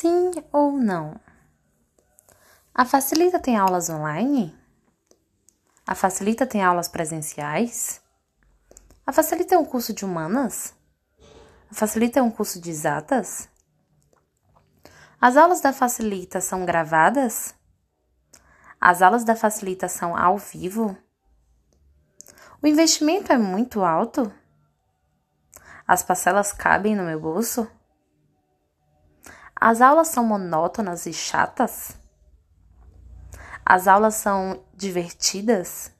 Sim ou não? A Facilita tem aulas online? A Facilita tem aulas presenciais? A Facilita é um curso de humanas? A Facilita é um curso de exatas? As aulas da Facilita são gravadas? As aulas da Facilita são ao vivo? O investimento é muito alto? As parcelas cabem no meu bolso? As aulas são monótonas e chatas? As aulas são divertidas?